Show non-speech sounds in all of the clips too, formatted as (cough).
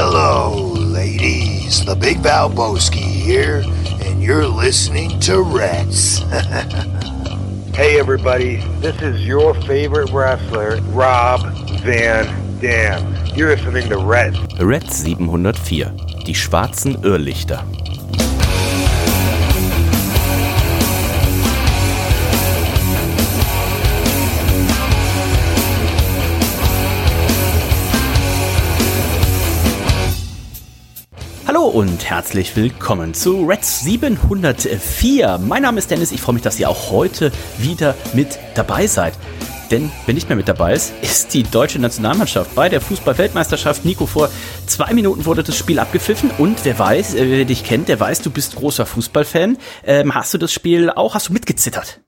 Hello, ladies. The Big Valboski here, and you're listening to Reds. (laughs) Hey everybody, this is your favorite wrestler, Rob Van Dam. You're listening to Red. Red 704. Die schwarzen Irrlichter. Und herzlich willkommen zu Red 704. Mein Name ist Dennis, ich freue mich, dass ihr auch heute wieder mit dabei seid. Denn wer nicht mehr mit dabei ist, ist die deutsche Nationalmannschaft bei der Fußball-Weltmeisterschaft. Nico, vor zwei Minuten wurde das Spiel abgepfiffen und wer weiß, äh, wer dich kennt, der weiß, du bist großer Fußballfan. Ähm, hast du das Spiel auch, hast du mitgezittert?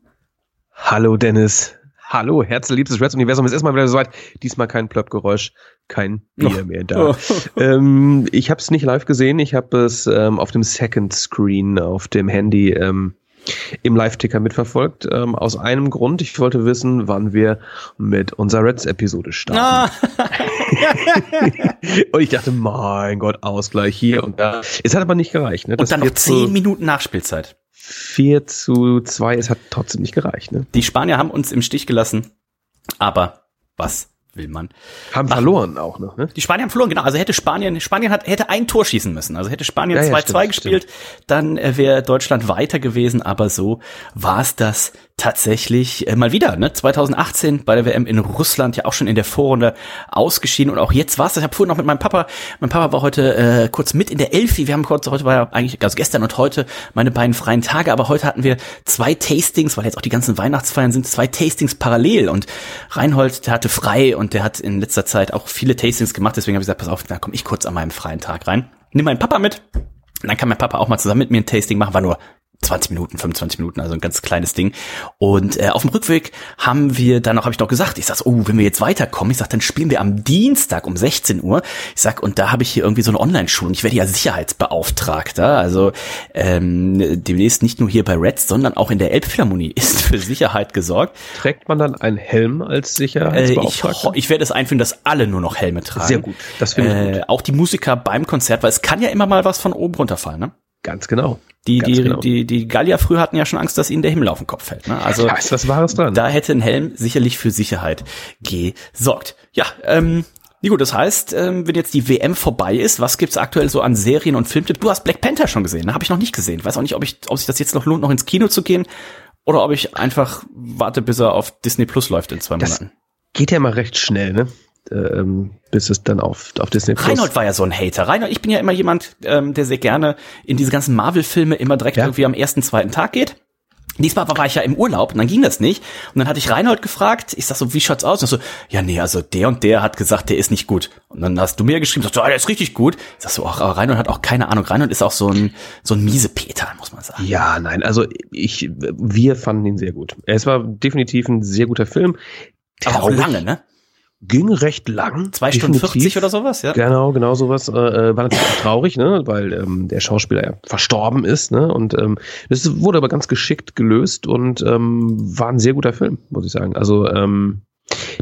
Hallo Dennis. Hallo, herzliebstes Reds Universum. Es ist mal wieder soweit. Diesmal kein Plöppgeräusch, kein Bier mehr da. ähm, ich habe es nicht live gesehen. Ich habe es ähm, auf dem Second Screen auf dem Handy ähm, im Live-Ticker mitverfolgt. Ähm, aus einem Grund. Ich wollte wissen, wann wir mit unserer Reds-Episode starten. Ah. (laughs) und ich dachte, mein Gott, Ausgleich hier und da. Es hat aber nicht gereicht. Ne? Und dann noch zehn Minuten Nachspielzeit. 4 zu 2, es hat trotzdem nicht gereicht. Ne? Die Spanier haben uns im Stich gelassen. Aber was will man? Haben machen? verloren auch noch, ne? Die Spanier haben verloren, genau. Also hätte Spanien, Spanien hat, hätte ein Tor schießen müssen. Also hätte Spanien 2-2 Ja, ja, stimmt, gespielt, dann äh, wäre Deutschland weiter gewesen. Aber so war es das tatsächlich äh, mal wieder. Ne? 2018 bei der WM in Russland ja auch schon in der Vorrunde ausgeschieden. Und auch jetzt war es. Ich habe vorhin noch mit meinem Papa, mein Papa war heute äh, kurz mit in der Elfi. Wir haben kurz, heute war ja eigentlich, also gestern und heute meine beiden freien Tage. Aber heute hatten wir zwei Tastings, weil jetzt auch die ganzen Weihnachtsfeiern sind, zwei Tastings parallel. Und Reinhold, der hatte frei und der hat in letzter Zeit auch viele Tastings gemacht. Deswegen habe ich gesagt, pass auf, da komme ich kurz an meinem freien Tag rein. Nimm meinen Papa mit. Und dann kann mein Papa auch mal zusammen mit mir ein Tasting machen. War nur 20 Minuten, 25 Minuten, also ein ganz kleines Ding. Und äh, auf dem Rückweg haben wir dann noch, habe ich noch gesagt, ich sag, oh, wenn wir jetzt weiterkommen, ich sag, dann spielen wir am Dienstag um 16 Uhr. Ich sag, und da habe ich hier irgendwie so eine Online-Schulung. Ich werde ja Sicherheitsbeauftragter. Also ähm, demnächst nicht nur hier bei Reds, sondern auch in der Elbphilharmonie ist für Sicherheit gesorgt. Trägt man dann einen Helm als Äh, ich, Sicherheitsbeauftragter? ich werde es einführen, dass alle nur noch Helme tragen. Sehr gut, das finde ich Äh, auch die Musiker beim Konzert, weil es kann ja immer mal was von oben runterfallen, ne? Ganz genau. Die, Ganz die, genau. die, die Gallier früher hatten ja schon Angst, dass ihnen der Himmel auf den Kopf fällt. Ne? Also Da ist was Wahres dran. da hätte ein Helm sicherlich für Sicherheit gesorgt. Ja, ähm, Nico, das heißt, ähm, wenn jetzt die WM vorbei ist, was gibt's aktuell so an Serien und Filmtipps? Du hast Black Panther schon gesehen, ne? habe ich noch nicht gesehen. Weiß auch nicht, ob ich, ob sich das jetzt noch lohnt, noch ins Kino zu gehen oder ob ich einfach warte, bis er auf Disney Plus läuft in zwei Das- Monaten. Geht ja mal recht schnell, ne? Ähm, bis es dann auf, auf Disney Plus. Reinhold war ja so ein Hater. Reinhold, ich bin ja immer jemand, ähm, der sehr gerne in diese ganzen Marvel-Filme immer direkt Ja. irgendwie am ersten, zweiten Tag geht. Diesmal war ich ja im Urlaub und dann ging das nicht. Und dann hatte ich Reinhold gefragt, ich sag so, wie schaut's aus? Und so, ja, nee, also der und der hat gesagt, der ist nicht gut. Und dann hast du mir geschrieben, sagst du, ah, der ist richtig gut. Ich sag so, ach, Reinhold hat auch keine Ahnung. Reinhold ist auch so ein, so ein miese Peter, muss man sagen. Ja, nein, also ich, wir fanden ihn sehr gut. Es war definitiv ein sehr guter Film. Aber auch Traurig. lange, ne? Ging recht lang. Zwei Stunden definitiv. 40 oder sowas, ja? Genau, genau sowas. Äh, äh, war natürlich auch traurig, ne, weil ähm, der Schauspieler ja verstorben ist, ne, und ähm, das wurde aber ganz geschickt gelöst und ähm, war ein sehr guter Film, muss ich sagen. Also ähm,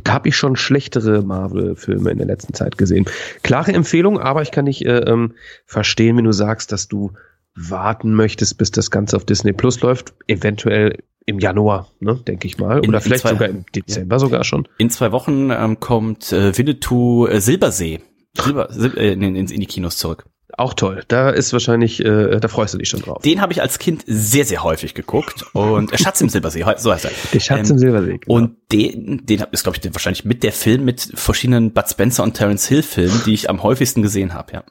da habe ich schon schlechtere Marvel-Filme in der letzten Zeit gesehen. Klare Empfehlung, aber ich kann nicht äh, ähm, verstehen, wenn du sagst, dass du warten möchtest, bis das Ganze auf Disney Plus läuft, eventuell im Januar, ne, denke ich mal, In- oder in vielleicht zwei- sogar im Dezember sogar schon. In zwei Wochen ähm, kommt äh, Winnetou äh, Silbersee. Silber, Sil äh, in, in, in die Kinos zurück. Auch toll. Da ist wahrscheinlich, äh, da freust du dich schon drauf. Den habe ich als Kind sehr, sehr häufig geguckt. Und äh, Schatz im Silbersee, so heißt er. Der Schatz Ähm, im Silbersee. genau. Und den, den hab- ist, glaube ich, den, wahrscheinlich mit der Film mit verschiedenen Bud Spencer und Terence Hill Filmen, die ich am häufigsten gesehen habe, ja.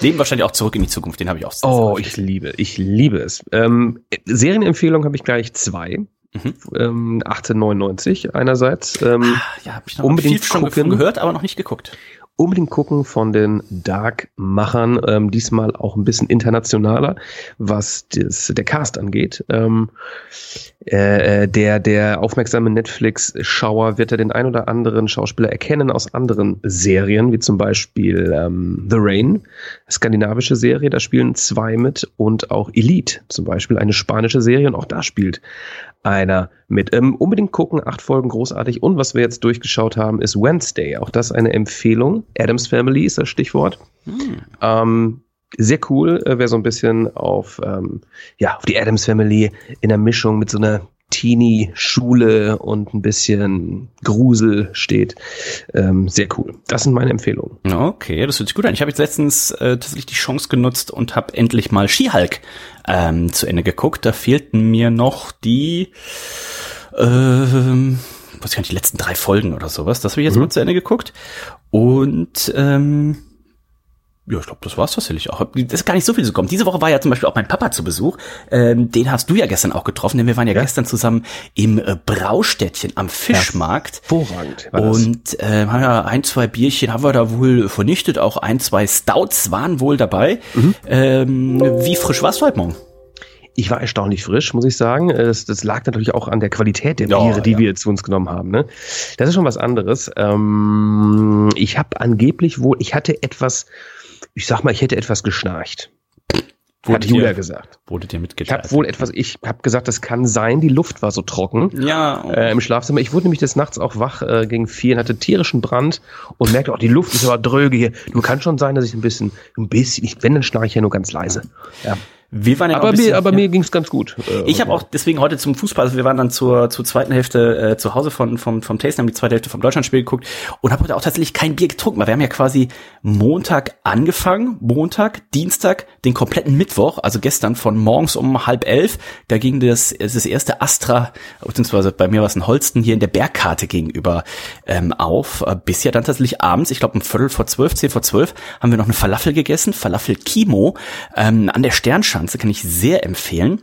Den wahrscheinlich auch zurück in die Zukunft, den habe ich auch Oh, ich liebe, ich liebe es. Ähm, Serienempfehlung habe ich gleich zwei. Mhm. Ähm, 1899 einerseits. Ähm, Ah, Ja, habe ich noch Unbedingt viel schon gucken. gehört, aber noch nicht geguckt. Unbedingt gucken von den Dark-Machern, ähm, diesmal auch ein bisschen internationaler, was das, der Cast angeht. Ähm, äh, der, der aufmerksame Netflix-Schauer wird ja den ein oder anderen Schauspieler erkennen aus anderen Serien, wie zum Beispiel ähm, The Rain, skandinavische Serie, da spielen zwei mit und auch Elite, zum Beispiel eine spanische Serie und auch da spielt einer mit. Ähm, unbedingt gucken, acht Folgen großartig. Und was wir jetzt durchgeschaut haben, ist Wednesday. Auch das eine Empfehlung. Adams Family ist das Stichwort. Hm. Ähm, sehr cool, äh, wer so ein bisschen auf, ähm, ja, auf die Adams Family in der Mischung mit so einer Teenie-Schule und ein bisschen Grusel steht. Ähm, sehr cool. Das sind meine Empfehlungen. Okay, das hört sich gut an. Ich habe jetzt letztens äh, tatsächlich die Chance genutzt und habe endlich mal Skihulk ähm, zu Ende geguckt. Da fehlten mir noch die ähm, was ich nicht, die letzten drei Folgen oder sowas. Das habe ich jetzt mhm. mal zu Ende geguckt. Und ähm, ja, ich glaube, das war's tatsächlich auch. Das ist gar nicht so viel zu kommen. Diese Woche war ja zum Beispiel auch mein Papa zu Besuch. Ähm, den hast du ja gestern auch getroffen, denn wir waren ja, ja. gestern zusammen im äh, Braustädtchen am Fischmarkt. Hervorragend. Und äh, haben ja ein, zwei Bierchen haben wir da wohl vernichtet. Auch ein, zwei Stouts waren wohl dabei. Mhm. Ähm, wie frisch warst du heute Morgen? Ich war erstaunlich frisch, muss ich sagen. Das, das lag natürlich auch an der Qualität der Biere, oh, die ja. wir zu uns genommen haben. Ne? Das ist schon was anderes. Ähm, ich habe angeblich wohl, ich hatte etwas, ich sag mal, ich hätte etwas geschnarcht. Wurde hat Julia dir, gesagt. Wurde dir mitgeteilt. Ich habe wohl etwas, ich habe gesagt, das kann sein, die Luft war so trocken. Ja. Äh, Im Schlafzimmer. Ich wurde nämlich des Nachts auch wach äh, gegen vier und hatte tierischen Brand und merkte auch, die Luft ist aber dröge hier. Du kann schon sein, dass ich ein bisschen, ein bisschen, ich, wenn, dann schnarche ich ja nur ganz leise. Ja. Wir waren ja aber, bisschen, mir, aber ja. mir ging's ganz gut. Äh, ich habe auch deswegen heute zum Fußball, also wir waren dann zur, zur zweiten Hälfte äh, zu Hause von, vom, vom Tasting, haben die zweite Hälfte vom Deutschlandspiel geguckt und habe heute auch tatsächlich kein Bier getrunken, weil wir haben ja quasi Montag angefangen, Montag, Dienstag, den kompletten Mittwoch, also gestern von morgens um halb elf, da ging das, das erste Astra, beziehungsweise bei mir war es ein Holsten hier in der Bergkarte gegenüber ähm, auf, äh, bis ja dann tatsächlich abends, ich glaube um Viertel vor zwölf, zehn vor zwölf, haben wir noch eine Falafel gegessen, Falafel Kimo ähm, an der Sternschanze Ganze kann ich sehr empfehlen.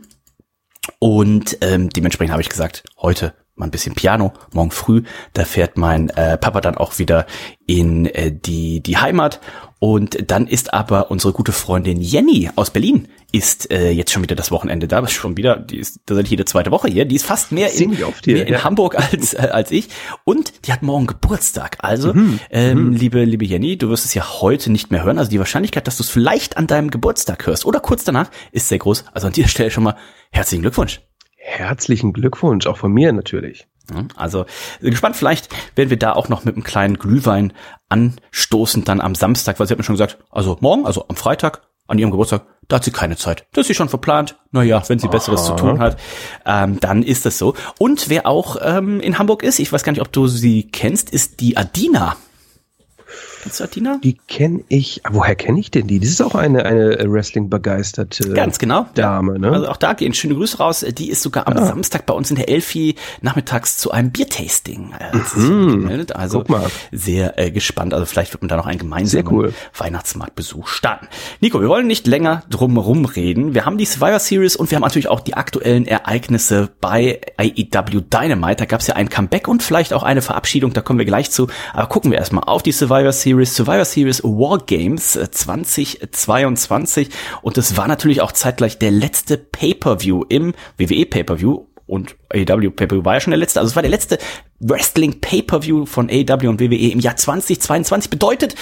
Und ähm, dementsprechend habe ich gesagt, heute mal ein bisschen Piano, morgen früh, da fährt mein äh, Papa dann auch wieder in äh, die, die Heimat. Und dann ist aber unsere gute Freundin Jenny aus Berlin ist äh, jetzt schon wieder das Wochenende da, ist schon wieder, die ist tatsächlich jede zweite Woche hier, die ist fast mehr in, hier, mehr in ja. Hamburg als äh, als ich und die hat morgen Geburtstag. Also, mhm. Ähm, mhm. liebe liebe Jenny, du wirst es ja heute nicht mehr hören, also die Wahrscheinlichkeit, dass du es vielleicht an deinem Geburtstag hörst oder kurz danach, ist sehr groß. Also an dieser Stelle schon mal herzlichen Glückwunsch. Herzlichen Glückwunsch, auch von mir natürlich. Also gespannt, vielleicht werden wir da auch noch mit einem kleinen Glühwein anstoßen dann am Samstag, weil sie hat mir schon gesagt, also morgen, also am Freitag, an ihrem Geburtstag, da hat sie keine Zeit. Das ist sie schon verplant. Naja, wenn sie Aha. Besseres zu tun hat, ähm, dann ist das so. Und wer auch ähm, in Hamburg ist, ich weiß gar nicht, ob du sie kennst, ist die Adina. Atina? Die kenne ich. Woher kenne ich denn die? Das ist auch eine, eine Wrestling-begeisterte Ganz genau. Dame. Ne? Also auch da gehen schöne Grüße raus. Die ist sogar am ah. Samstag bei uns in der Elfi nachmittags zu einem Biertasting äh, mhm. Also sehr äh, gespannt. Also vielleicht wird man da noch einen gemeinsamen cool. Weihnachtsmarktbesuch starten. Nico, wir wollen nicht länger drum reden. Wir haben die Survivor Series und wir haben natürlich auch die aktuellen Ereignisse bei AEW Dynamite. Da gab es ja ein Comeback und vielleicht auch eine Verabschiedung. Da kommen wir gleich zu. Aber gucken wir erstmal auf die Survivor Series. Series, Survivor Series War Games 2022 äh, und das war natürlich auch zeitgleich der letzte Pay-per-View im WWE Pay-per-View und AEW Pay-per-View war ja schon der letzte, also es war der letzte Wrestling Pay-per-View von AEW und WWE im Jahr 2022 bedeutet,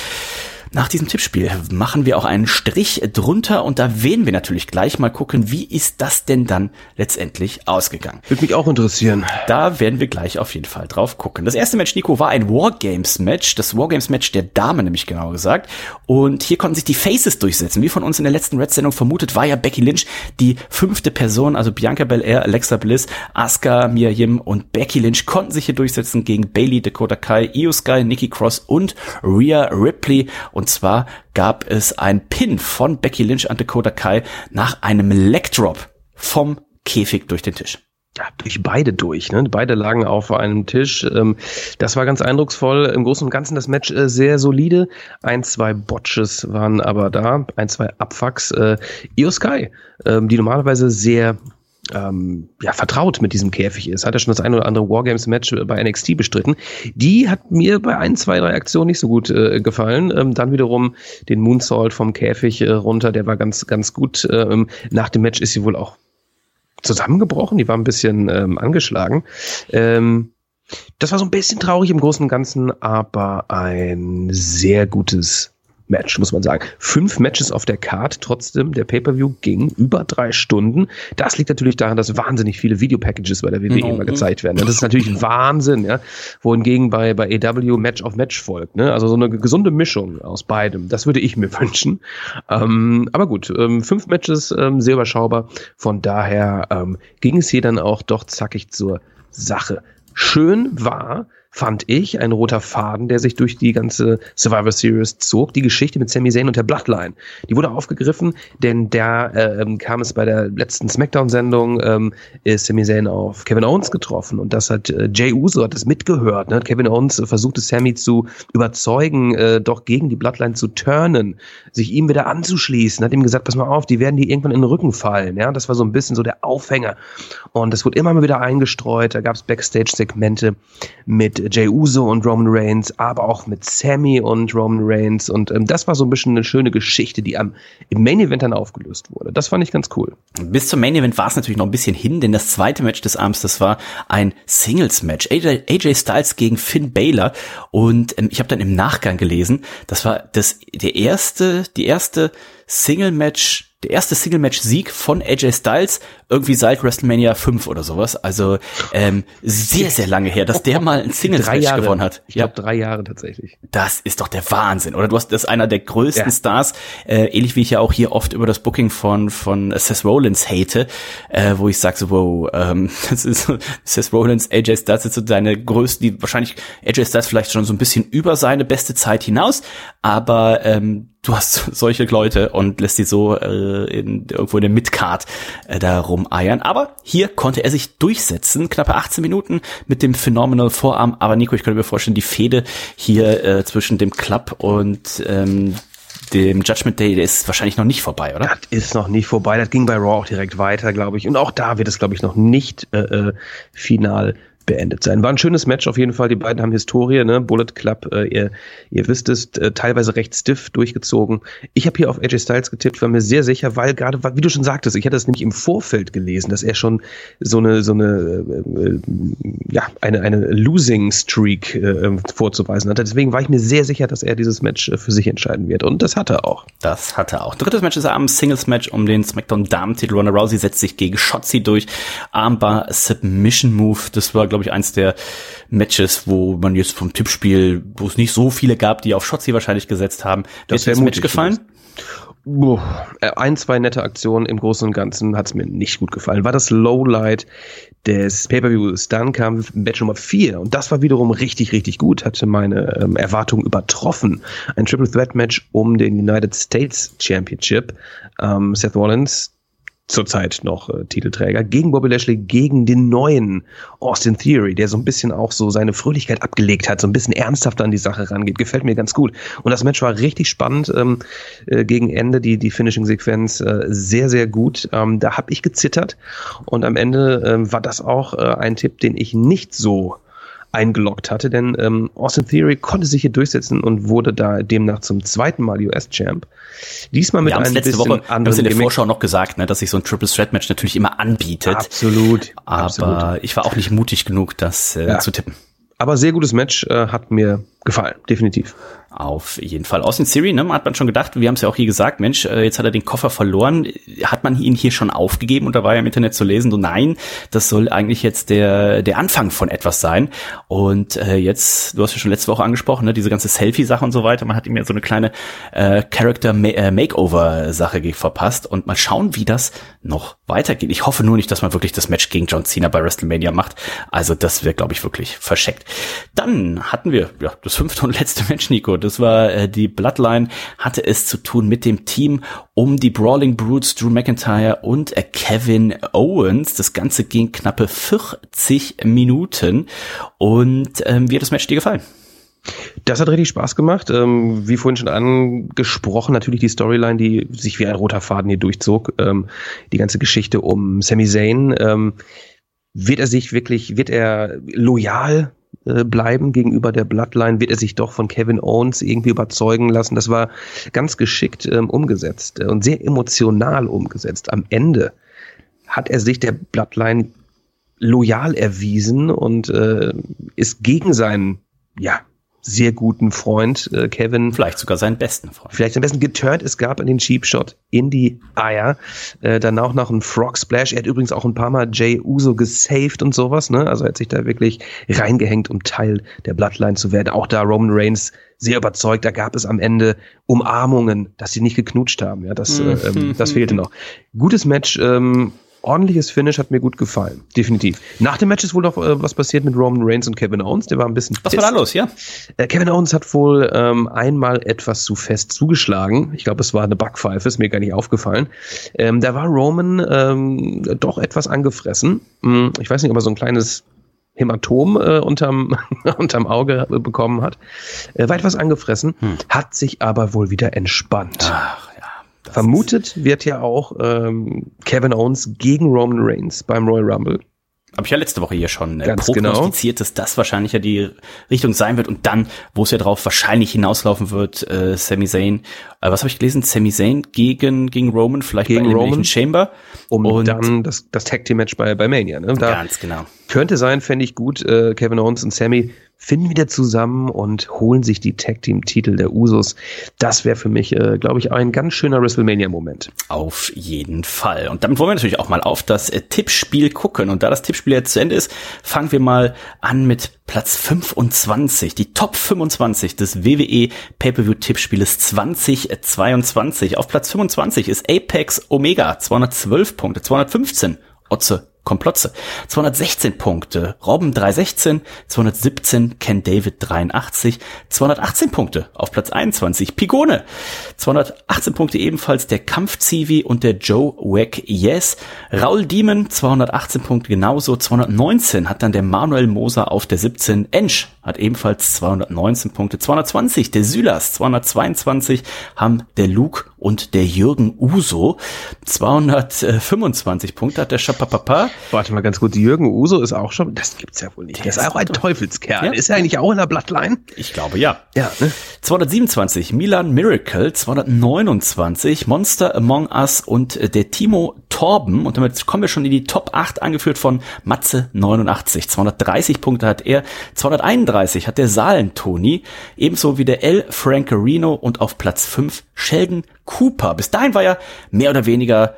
nach diesem Tippspiel machen wir auch einen Strich drunter und da werden wir natürlich gleich mal gucken, wie ist das denn dann letztendlich ausgegangen. Würde mich auch interessieren. Da werden wir gleich auf jeden Fall drauf gucken. Das erste Match, Nico, war ein Wargames-Match, das Wargames-Match der Dame nämlich genau gesagt. Und hier konnten sich die Faces durchsetzen. Wie von uns in der letzten Red-Sendung vermutet, war ja Becky Lynch die fünfte Person, also Bianca Belair, Alexa Bliss, Asuka, Mia Yim und Becky Lynch konnten sich hier durchsetzen gegen Bailey, Dakota Kai, Io Sky, Nikki Cross und Rhea Ripley. Und zwar gab es ein Pin von Becky Lynch an Dakota Kai nach einem Leg-Drop vom Käfig durch den Tisch ja, durch beide durch. Ne? Beide lagen auf einem Tisch. Ähm, das war ganz eindrucksvoll. Im Großen und Ganzen das Match äh, sehr solide. Ein, zwei Botches waren aber da. Ein, zwei Abfucks. Äh, Io Sky, ähm, die normalerweise sehr ähm, ja, vertraut mit diesem Käfig ist. Hat er schon das eine oder andere Wargames-Match bei NXT bestritten. Die hat mir bei ein, zwei, drei Aktionen nicht so gut äh, gefallen. Ähm, dann wiederum den Moonsault vom Käfig äh, runter, der war ganz, ganz gut. Ähm, nach dem Match ist sie wohl auch zusammengebrochen, die war ein bisschen ähm, angeschlagen. Ähm, das war so ein bisschen traurig im Großen und Ganzen, aber ein sehr gutes Match, muss man sagen. Fünf Matches auf der Card, trotzdem, der Pay-Per-View ging über drei Stunden. Das liegt natürlich daran, dass wahnsinnig viele Videopackages bei der WWE mhm. immer gezeigt werden. Das ist natürlich (laughs) Wahnsinn, ja. Wohingegen bei, bei AW Match auf Match folgt, ne? Also so eine gesunde Mischung aus beidem. Das würde ich mir (laughs) wünschen. Ähm, aber gut, ähm, fünf Matches, ähm, sehr überschaubar. Von daher ähm, ging es hier dann auch doch zackig zur Sache. Schön war, fand ich, ein roter Faden, der sich durch die ganze Survivor Series zog. Die Geschichte mit Sami Zayn und der Bloodline. Die wurde aufgegriffen, denn da äh, kam es bei der letzten Smackdown-Sendung, ähm, ist Sami Zayn auf Kevin Owens getroffen und das hat äh, Jay Uso hat das mitgehört. Ne? Kevin Owens versuchte Sami zu überzeugen, äh, doch gegen die Bloodline zu turnen, sich ihm wieder anzuschließen, hat ihm gesagt, pass mal auf, die werden dir irgendwann in den Rücken fallen. Ja, das war so ein bisschen so der Aufhänger und das wurde immer mal wieder eingestreut. Da gab es Backstage-Segmente mit Jay Uso und Roman Reigns, aber auch mit Sammy und Roman Reigns. Und ähm, das war so ein bisschen eine schöne Geschichte, die am, im Main Event dann aufgelöst wurde. Das fand ich ganz cool. Bis zum Main Event war es natürlich noch ein bisschen hin, denn das zweite Match des Abends, das war ein Singles-Match. AJ, AJ Styles gegen Finn Baylor. Und ähm, ich habe dann im Nachgang gelesen, das war das der erste, die erste Single-Match der erste Single-Match-Sieg von AJ Styles irgendwie seit WrestleMania 5 oder sowas. Also ähm, sehr, sehr lange her, dass der mal ein (laughs) Singles-Match gewonnen hat. Ich glaube drei Jahre tatsächlich. Das ist doch der Wahnsinn, oder? Du hast das ist einer der größten ja. Stars, äh, ähnlich wie ich ja auch hier oft über das Booking von von Seth Rollins hate, äh, wo ich sage so, wow, ähm, (laughs) das ist Seth Rollins, AJ Styles sind so deine größten, die wahrscheinlich AJ Styles vielleicht schon so ein bisschen über seine beste Zeit hinaus, aber ähm, du hast (laughs) solche Leute und lässt die so äh, in, irgendwo in der Midcard äh, da rumeiern. Aber hier konnte er sich durchsetzen, knappe 18 Minuten mit dem Phenomenal Vorarm. Aber Nico, ich könnte mir vorstellen, die Fehde hier äh, zwischen dem Club und ähm, dem Judgment Day, der ist wahrscheinlich noch nicht vorbei, oder? Das ist noch nicht vorbei. Das ging bei Raw auch direkt weiter, glaube ich. Und auch da wird es, glaube ich, noch nicht äh, äh final beendet sein. War ein schönes Match auf jeden Fall. Die beiden haben Historie, ne? Bullet Club, äh, ihr, ihr wisst es, äh, teilweise recht stiff durchgezogen. Ich habe hier auf AJ Styles getippt, war mir sehr sicher, weil gerade, wie du schon sagtest, ich hatte es nämlich im Vorfeld gelesen, dass er schon so eine, so eine, äh, äh ja, eine, eine Losing Streak äh, vorzuweisen hatte. Deswegen war ich mir sehr sicher, dass er dieses Match äh, für sich entscheiden wird. Und das hat er auch. Das hat er auch. Drittes Match ist abends Singles Match um den SmackDown Damen-Titel. Ronda Rousey setzt sich gegen Shotzi durch. Armbar Submission Move. Das war, glaube glaube ich, eins der Matches, wo man jetzt vom Tippspiel, wo es nicht so viele gab, die auf Shotzi wahrscheinlich gesetzt haben. Das wäre Match gefallen? Boah, ein, zwei nette Aktionen im Großen und Ganzen hat es mir nicht gut gefallen. War das Lowlight des Pay-Per-Views. Dann kam Match Nummer 4 und das war wiederum richtig, richtig gut, hatte meine ähm, Erwartungen übertroffen. Ein Triple Threat Match um den United States Championship. Ähm, Seth Rollins zurzeit noch äh, Titelträger, gegen Bobby Lashley, gegen den neuen Austin Theory, der so ein bisschen auch so seine Fröhlichkeit abgelegt hat, so ein bisschen ernsthafter an die Sache rangeht. Gefällt mir ganz gut. Und das Match war richtig spannend ähm, äh, gegen Ende, die, die Finishing-Sequenz äh, sehr, sehr gut. Ähm, da habe ich gezittert und am Ende ähm, war das auch äh, ein Tipp, den ich nicht so eingeloggt hatte, denn ähm, Austin Theory konnte sich hier durchsetzen und wurde da demnach zum zweiten Mal US-Champ. Diesmal mit einem letzte bisschen Woche, anderen wir haben in der Vorschau noch gesagt, ne, dass sich so ein Triple Threat Match natürlich immer anbietet. Absolut. Aber absolut. ich war auch nicht mutig genug, das äh, ja. zu tippen. Aber sehr gutes Match äh, hat mir gefallen, definitiv. Auf jeden Fall. Austin Siri, ne, hat man schon gedacht, wir haben es ja auch hier gesagt, Mensch, äh, jetzt hat er den Koffer verloren. Hat man ihn hier schon aufgegeben und da war ja im Internet zu lesen, so nein, das soll eigentlich jetzt der, der Anfang von etwas sein. Und äh, jetzt, du hast ja schon letzte Woche angesprochen, ne, diese ganze Selfie-Sache und so weiter, man hat ihm ja so eine kleine äh, Character-Makeover-Sache äh, verpasst und mal schauen, wie das noch weitergeht. Ich hoffe nur nicht, dass man wirklich das Match gegen John Cena bei WrestleMania macht. Also das wäre, glaube ich, wirklich verscheckt. Dann hatten wir ja das fünfte und letzte Match, Nico. Das war äh, die Bloodline, hatte es zu tun mit dem Team um die Brawling Brutes, Drew McIntyre und äh, Kevin Owens. Das Ganze ging knappe 40 Minuten. Und ähm, wie hat das Match dir gefallen? Das hat richtig Spaß gemacht. Ähm, wie vorhin schon angesprochen, natürlich die Storyline, die sich wie ein roter Faden hier durchzog. Ähm, die ganze Geschichte um Sami Zayn. Ähm, wird er sich wirklich, wird er loyal äh, bleiben gegenüber der Bloodline? Wird er sich doch von Kevin Owens irgendwie überzeugen lassen? Das war ganz geschickt ähm, umgesetzt äh, und sehr emotional umgesetzt. Am Ende hat er sich der Bloodline loyal erwiesen und äh, ist gegen seinen ja, sehr guten Freund äh, Kevin. Vielleicht sogar seinen besten Freund. Vielleicht am besten geturnt. Es gab den Cheap Shot in die Eier. Äh, dann auch noch ein Frog Splash. Er hat übrigens auch ein paar Mal Jay Uso gesaved und sowas. Ne? Also er hat sich da wirklich reingehängt, um Teil der Bloodline zu werden. Auch da Roman Reigns sehr überzeugt. Da gab es am Ende Umarmungen, dass sie nicht geknutscht haben. Ja, das, äh, ähm, das fehlte noch. Gutes Match. Ähm, ordentliches Finish hat mir gut gefallen. Definitiv. Nach dem Match ist wohl noch äh, was passiert mit Roman Reigns und Kevin Owens. Der war ein bisschen. Was war da los, ja? Äh, Kevin Owens hat wohl ähm, einmal etwas zu fest zugeschlagen. Ich glaube, es war eine Backpfeife, ist mir gar nicht aufgefallen. Ähm, da war Roman ähm, doch etwas angefressen. Hm, ich weiß nicht, ob er so ein kleines Hämatom äh, unterm, (laughs) unterm Auge bekommen hat. Äh, war etwas angefressen, hm. hat sich aber wohl wieder entspannt. Ach, ja. Vermutet wird ja auch ähm, Kevin Owens gegen Roman Reigns beim Royal Rumble. Habe ich ja letzte Woche hier schon äh, Ganz prognostiziert, dass das wahrscheinlich ja die Richtung sein wird und dann, wo es ja drauf wahrscheinlich hinauslaufen wird, äh, Sami Zayn. Äh, was habe ich gelesen? Sami Zayn gegen gegen Roman, vielleicht Gegen bei Roman. Chamber. Um Und- dann das, das Tag Team Match bei, bei Mania. Ne? Da Ganz genau. könnte sein, fände ich gut. Äh, Kevin Owens und Sammy finden wieder zusammen und holen sich die Tag Team Titel der Usos. Das wäre für mich, äh, glaube ich, ein ganz schöner WrestleMania Moment. Auf jeden Fall. Und damit wollen wir natürlich auch mal auf das äh, Tippspiel gucken. Und da das Tippspiel jetzt zu Ende ist, fangen wir mal an mit Platz 25. Die Top 25 des WWE Pay-Per-View Tippspieles 2022. Auf Platz 25 ist Apex Omega 212 Punkte, 215 Otze Komplotze. 216 Punkte, Robben 316, 217 Ken David 83, 218 Punkte auf Platz 21 Pigone, 218 Punkte ebenfalls der Kampf-Zivi und der Joe Wack Yes, Raul Demon 218 Punkte genauso, 219 hat dann der Manuel Moser auf der 17, Ensch hat ebenfalls 219 Punkte, 220 der Sylas, 222 haben der Luke und der Jürgen Uso, 225 Punkte hat der Schapapapa, Warte mal ganz kurz, Jürgen Uso ist auch schon, das gibt's ja wohl nicht. Der Der ist ist auch ein Teufelskerl. Ja. Ist er eigentlich auch in der Bloodline? ich glaube ja. Ja, ne? 227 Milan Miracle, 229 Monster Among Us und äh, der Timo Torben. Und damit kommen wir schon in die Top 8, angeführt von Matze 89. 230 Punkte hat er, 231 hat der Saalen Toni, ebenso wie der L. Frankerino und auf Platz 5 Sheldon Cooper. Bis dahin war ja mehr oder weniger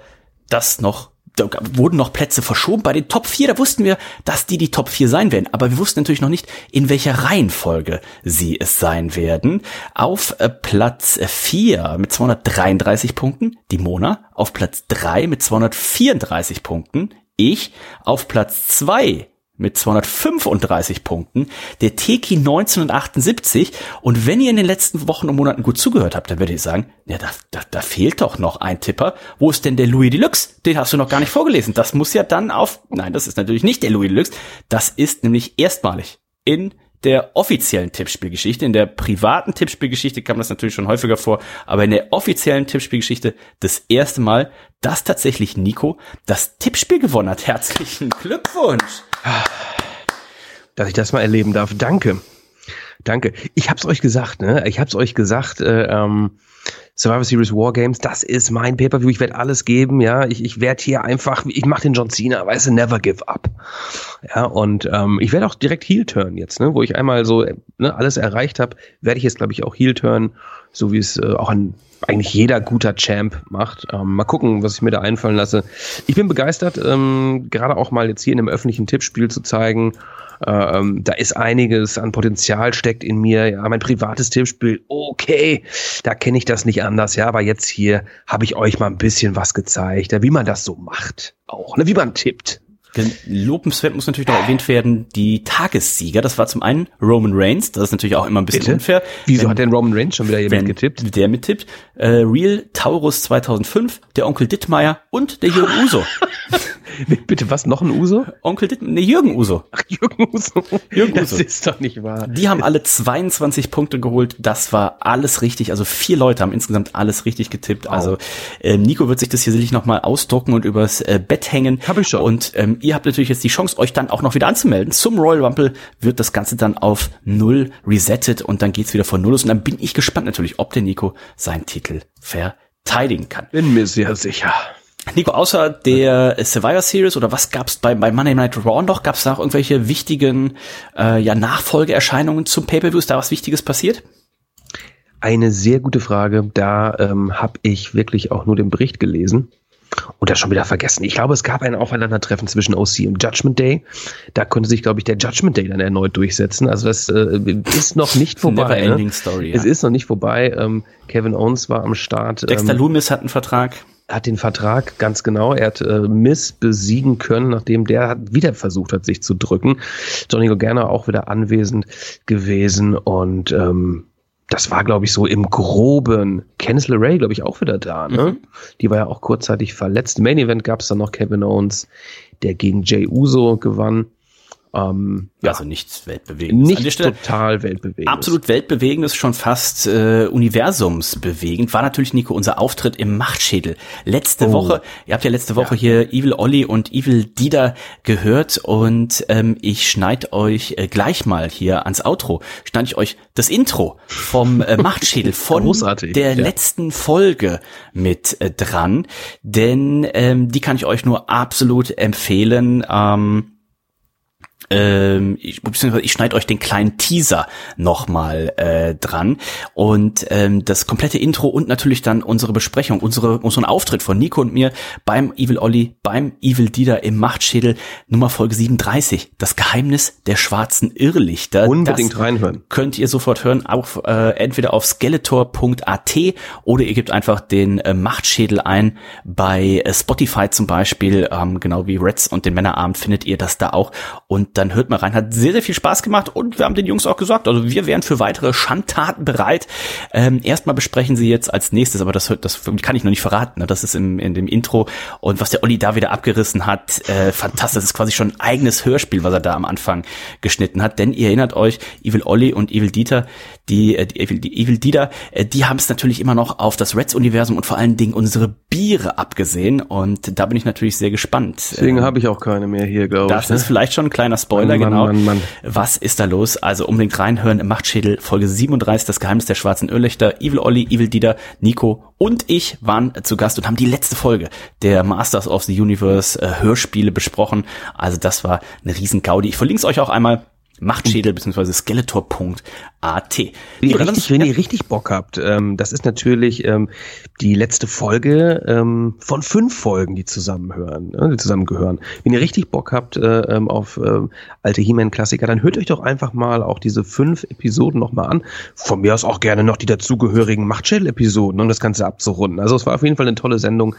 das noch da wurden noch Plätze verschoben. Bei den Top 4, da wussten wir, dass die die Top 4 sein werden. Aber wir wussten natürlich noch nicht, in welcher Reihenfolge sie es sein werden. Auf äh, Platz 4 mit 233 Punkten, die Mona. Auf Platz 3 mit 234 Punkten, ich. Auf Platz 2 mit 235 Punkten, der Teki 1978. Und wenn ihr in den letzten Wochen und Monaten gut zugehört habt, dann werdet ihr sagen, ja, da, da, da fehlt doch noch ein Tipper. Wo ist denn der Louis Deluxe? Den hast du noch gar nicht vorgelesen. Das muss ja dann auf, nein, das ist natürlich nicht der Louis Deluxe. Das ist nämlich erstmalig in der offiziellen Tippspielgeschichte. In der privaten Tippspielgeschichte kam das natürlich schon häufiger vor, aber in der offiziellen Tippspielgeschichte das erste Mal, dass tatsächlich Nico das Tippspiel gewonnen hat. Herzlichen Glückwunsch! Dass ich das mal erleben darf. Danke. Danke. Ich hab's euch gesagt, ne? Ich hab's euch gesagt, äh, ähm, Survivor Series War Games, das ist mein Pay-Per-View, ich werde alles geben, ja. Ich, ich werde hier einfach, ich mach den John Cena, weißt du, never give up. Ja, und ähm, ich werde auch direkt Heel turn jetzt, ne? Wo ich einmal so äh, ne, alles erreicht habe, werde ich jetzt, glaube ich, auch Heel turn, so wie es äh, auch ein eigentlich jeder guter Champ macht. Ähm, mal gucken, was ich mir da einfallen lasse. Ich bin begeistert, ähm, gerade auch mal jetzt hier in einem öffentlichen Tippspiel zu zeigen, ähm, da ist einiges an Potenzial steckt in mir. Ja, mein privates Tippspiel, okay, da kenne ich das nicht anders. Ja, aber jetzt hier habe ich euch mal ein bisschen was gezeigt, wie man das so macht, auch, ne, wie man tippt. Lobenswert muss natürlich noch erwähnt werden, die Tagessieger. Das war zum einen Roman Reigns, das ist natürlich auch immer ein bisschen Bitte? unfair. Wieso Wenn- hat denn Roman Reigns schon wieder jemand getippt? Der mittippt. Äh, Real Taurus 2005, der Onkel Dittmeier und der Jürgen Uso. (laughs) Bitte was? Noch ein Uso? Onkel Ditt, nee, Jürgen Uso. Ach, Jürgen Uso. Jürgen das Uso. ist doch nicht wahr. Die haben alle 22 Punkte geholt. Das war alles richtig. Also vier Leute haben insgesamt alles richtig getippt. Also äh, Nico wird sich das hier sicherlich nochmal ausdrucken und übers äh, Bett hängen. Hab ich schon. Und ähm, ihr habt natürlich jetzt die Chance, euch dann auch noch wieder anzumelden. Zum Royal Rumble wird das Ganze dann auf null resettet und dann geht's wieder von null los. Und dann bin ich gespannt natürlich, ob der Nico seinen Titel verteidigen kann. Bin mir sehr sicher. Nico, außer der Survivor Series oder was gab's bei, bei Monday Night Raw noch? Gab's da noch irgendwelche wichtigen äh, ja, Nachfolgeerscheinungen zum Pay-Per-View? Ist da was Wichtiges passiert? Eine sehr gute Frage. Da ähm, habe ich wirklich auch nur den Bericht gelesen und das schon wieder vergessen. Ich glaube, es gab ein Aufeinandertreffen zwischen OC und Judgment Day. Da konnte sich, glaube ich, der Judgment Day dann erneut durchsetzen. Also das äh, ist noch nicht vorbei. Ne? Story, ja. Es ist noch nicht vorbei. Ähm, Kevin Owens war am Start. Dexter ähm, Loomis hat einen Vertrag hat den Vertrag ganz genau. Er hat äh, Miss besiegen können, nachdem der hat wieder versucht hat, sich zu drücken. Johnny Gargano auch wieder anwesend gewesen und ähm, das war, glaube ich, so im Groben. Candice LeRae, glaube ich, auch wieder da. Ne? Mhm. Die war ja auch kurzzeitig verletzt. Im Main Event gab es dann noch Kevin Owens, der gegen Jay Uso gewann. Ähm, ja, also nichts Weltbewegendes. Nicht total weltbewegendes. Absolut weltbewegendes, schon fast äh, universumsbewegend. War natürlich, Nico, unser Auftritt im Machtschädel. Letzte oh. Woche, ihr habt ja letzte Woche ja. hier Evil Olli und Evil Dida gehört und ähm, ich schneid euch äh, gleich mal hier ans Outro, schneide ich euch das Intro vom äh, (laughs) Machtschädel von Großartig, der ja. letzten Folge mit äh, dran, denn ähm, die kann ich euch nur absolut empfehlen. Ähm, ähm, ich, beziehungsweise ich schneide euch den kleinen Teaser nochmal äh, dran und ähm, das komplette Intro und natürlich dann unsere Besprechung, unsere, unseren Auftritt von Nico und mir beim Evil Olli, beim Evil Dieter im Machtschädel Nummer Folge 37, das Geheimnis der schwarzen Irrlichter. Unbedingt das reinhören. Könnt ihr sofort hören, auf, äh, entweder auf skeletor.at oder ihr gebt einfach den äh, Machtschädel ein bei äh, Spotify zum Beispiel, ähm, genau wie Reds und den Männerabend findet ihr das da auch und dann hört mal rein. Hat sehr, sehr viel Spaß gemacht und wir haben den Jungs auch gesagt, also wir wären für weitere Schandtaten bereit. Ähm, erstmal besprechen sie jetzt als nächstes, aber das, das kann ich noch nicht verraten. Ne? Das ist im, in dem Intro und was der Olli da wieder abgerissen hat, äh, fantastisch. Das ist quasi schon ein eigenes Hörspiel, was er da am Anfang geschnitten hat. Denn ihr erinnert euch, Evil Olli und Evil Dieter, die, äh, die, Evil, die Evil Dieter, äh, die haben es natürlich immer noch auf das Reds-Universum und vor allen Dingen unsere Biere abgesehen. Und da bin ich natürlich sehr gespannt. Deswegen ähm, habe ich auch keine mehr hier, glaube ich. Das ne? ist vielleicht schon ein kleiner Spoiler, Mann, genau. Mann, Mann. Was ist da los? Also unbedingt reinhören. Machtschädel, Folge 37, das Geheimnis der schwarzen Irrlichter. Evil Olli, Evil Dieter, Nico und ich waren zu Gast und haben die letzte Folge der Masters of the Universe äh, Hörspiele besprochen. Also das war eine riesen Gaudi. Ich verlinke es euch auch einmal Machtschädel bzw. Skeletor.at. Wenn, ihr richtig, wenn ihr richtig Bock habt, ähm, das ist natürlich ähm, die letzte Folge ähm, von fünf Folgen, die zusammenhören, äh, die zusammengehören. Wenn ihr richtig Bock habt äh, ähm, auf äh, alte He-Man-Klassiker, dann hört euch doch einfach mal auch diese fünf Episoden nochmal an. Von mir aus auch gerne noch die dazugehörigen Machtschädel-Episoden, um das Ganze abzurunden. Also es war auf jeden Fall eine tolle Sendung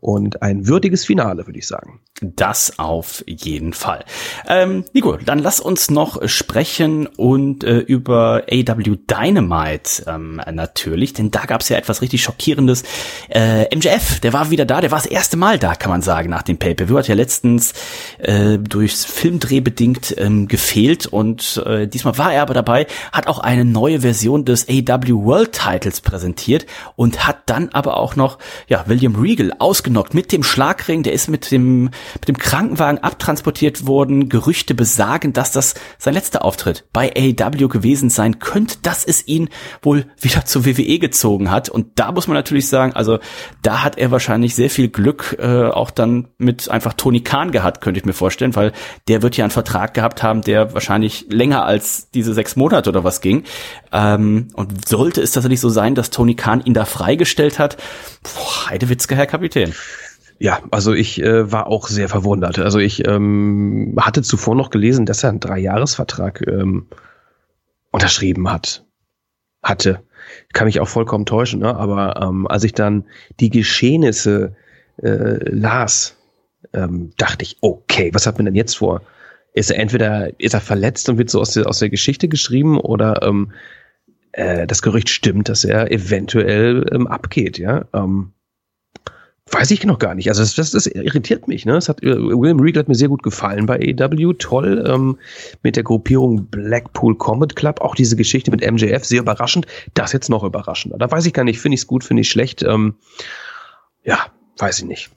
und ein würdiges Finale, würde ich sagen. Das auf jeden Fall. Ähm, Nico, dann lass uns noch sprechen und äh, über AW Dynamite ähm, natürlich, denn da gab es ja etwas richtig Schockierendes. Äh, MJF, der war wieder da, der war das erste Mal da, kann man sagen, nach dem Pay-Per-View. Hat ja letztens äh, durchs Filmdreh bedingt ähm, gefehlt und äh, diesmal war er aber dabei, hat auch eine neue Version des AW World Titles präsentiert und hat dann aber auch noch ja William Regal ausgenockt mit dem Schlagring, der ist mit dem mit dem Krankenwagen abtransportiert worden. Gerüchte besagen, dass das sein letzter Auftritt bei AEW gewesen sein könnte, dass es ihn wohl wieder zur WWE gezogen hat. Und da muss man natürlich sagen, also da hat er wahrscheinlich sehr viel Glück äh, auch dann mit einfach Tony Khan gehabt, könnte ich mir vorstellen, weil der wird ja einen Vertrag gehabt haben, der wahrscheinlich länger als diese sechs Monate oder was ging. Ähm, und sollte es tatsächlich so sein, dass Tony Khan ihn da freigestellt hat, boah, Heidewitzke, Herr Kapitän. Ja, also ich äh, war auch sehr verwundert. Also ich ähm, hatte zuvor noch gelesen, dass er einen Dreijahresvertrag ähm, unterschrieben hat. Hatte. Kann mich auch vollkommen täuschen, ne? aber ähm, als ich dann die Geschehnisse äh, las, ähm, dachte ich, okay, was hat man denn jetzt vor? Ist er entweder ist er verletzt und wird so aus der, aus der Geschichte geschrieben oder ähm, äh, das Gerücht stimmt, dass er eventuell ähm, abgeht, ja. Ähm, Weiß ich noch gar nicht. Also das, das, das irritiert mich. Ne? Es hat, äh, William Regal hat mir sehr gut gefallen bei AEW. Toll ähm, mit der Gruppierung Blackpool Combat Club. Auch diese Geschichte mit MJF, sehr überraschend. Das jetzt noch überraschender. Da weiß ich gar nicht, finde ich es gut, finde ich schlecht. Ähm, ja, weiß ich nicht.